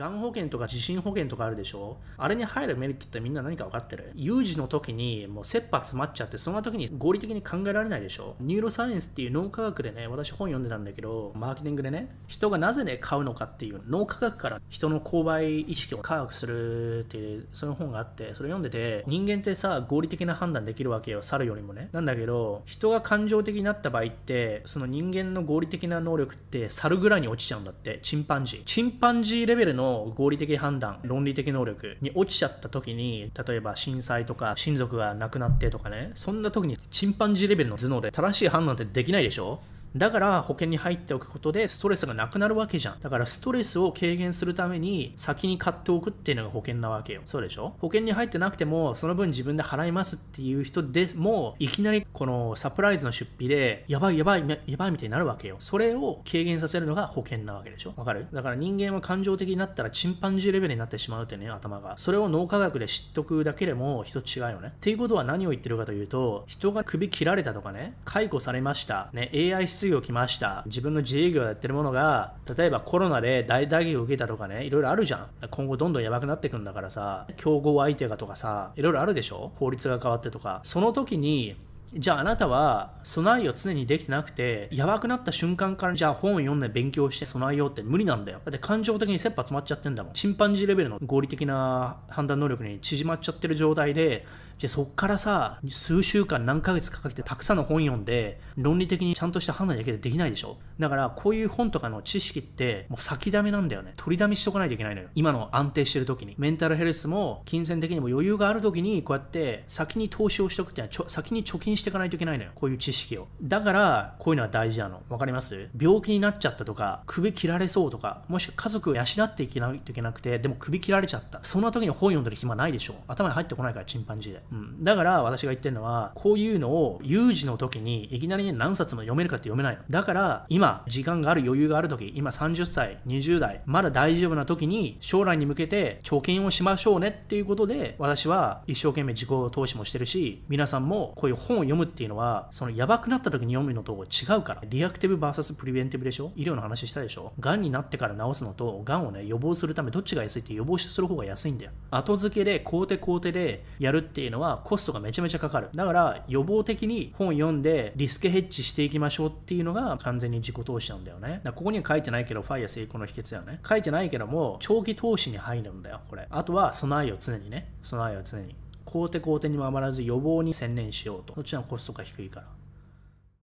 がん保険とか地震保険とかあるでしょ？あれに入るメリットってみんな何か分かってる？有事の時にもう切羽詰まっちゃってそんな時に合理的に考えられないでしょ？ニューロサイエンスっていう脳科学でね私本読んでたんだけどマーケティングでね人がなぜね買うのかっていう脳科学から人の購買意識を科学するっていうそういう本があってそれ読んでて人間ってさ合理的な判断できるわけよ猿よりもね。なんだけど人が感情的になった場合ってその人間の合理的な能力って猿ぐらいに落ちちゃうんだってチンパンジー。チンパンジーレベルの合理的判断論理的能力に落ちちゃった時に例えば震災とか親族が亡くなってとかねそんな時にチンパンジーレベルの頭脳で正しい判断ってできないでしょ？だから保険に入っておくことでストレスがなくなるわけじゃん。だからストレスを軽減するために先に買っておくっていうのが保険なわけよ。そうでしょ？保険に入ってなくてもその分自分で払いますっていう人でもいきなりこのサプライズの出費でやばいやばいやばいみたいになるわけよ。それを軽減させるのが保険なわけでしょ？わかる？だから人間は感情的になったらチンパンジーレベルになってしまうってね、頭が。それを脳科学で知っとくだけでも人違うよね。っていうことは何を言ってるかというと、人が首切られたとかね、解雇されました。ね、AI 失業来ました。自分の自営業やってるものが、例えばコロナで大打撃を受けたとかね、いろいろあるじゃん。今後どんどんやばくなってくんだからさ、競合相手がとかさ、いろいろあるでしょ？法律が変わってとか。その時に、じゃああなたは備えを常にできてなくて、やばくなった瞬間からじゃあ本を読んで勉強して備えようって無理なんだよ。だって感情的に切羽詰まっちゃってんだもん。チンパンジーレベルの合理的な判断能力に縮まっちゃってる状態で、じゃあそっからさ、数週間何ヶ月かかけてたくさんの本読んで、論理的にちゃんとした判断だけでできないでしょ？だからこういう本とかの知識ってもう先だめなんだよね。取りだめしとかないといけないのよ。今の安定してる時に。メンタルヘルスも金銭的にも余裕がある時にこうやって先に投資をしとくっていうのは先に貯金していかないといけないのよ。こういう知識を。だからこういうのは大事なの。わかります？病気になっちゃったとか、首切られそうとか、もしくは家族を養っていけないといけなくて、でも首切られちゃった。そんな時に本読んでる暇ないでしょ。頭に入ってこないから、チンパンジーで。うん。だから私が言ってるのは、こういうのを有事の時にいきなりね何冊も読めるかって読めないの。だから、今、時間がある余裕がある時、今30歳、20代、まだ大丈夫な時に、将来に向けて貯金をしましょうねっていうことで、私は一生懸命自己投資もしてるし、皆さんもこういう本を読むっていうのは、そのやばくなった時に読むのと違うから。リアクティブ VS プリベンティブでしょ？医療の話したでしょ？癌になってから治すのと、癌をね、予防するためどっちが安いって予防する方が安いんだよ。後付けで、工程工程でやるっていうのはコストがめちゃめちゃかかる。だから予防的に本読んでリスクヘッジしていきましょうっていうのが完全に自己投資なんだよね。だここには書いてないけど、ファイア成功の秘訣だよね。書いてないけども、長期投資に入るんだよ、これ。あとは備えを常にね。備えを常に。後手後手にも余らず予防に専念しようと。もちろんコストが低いから。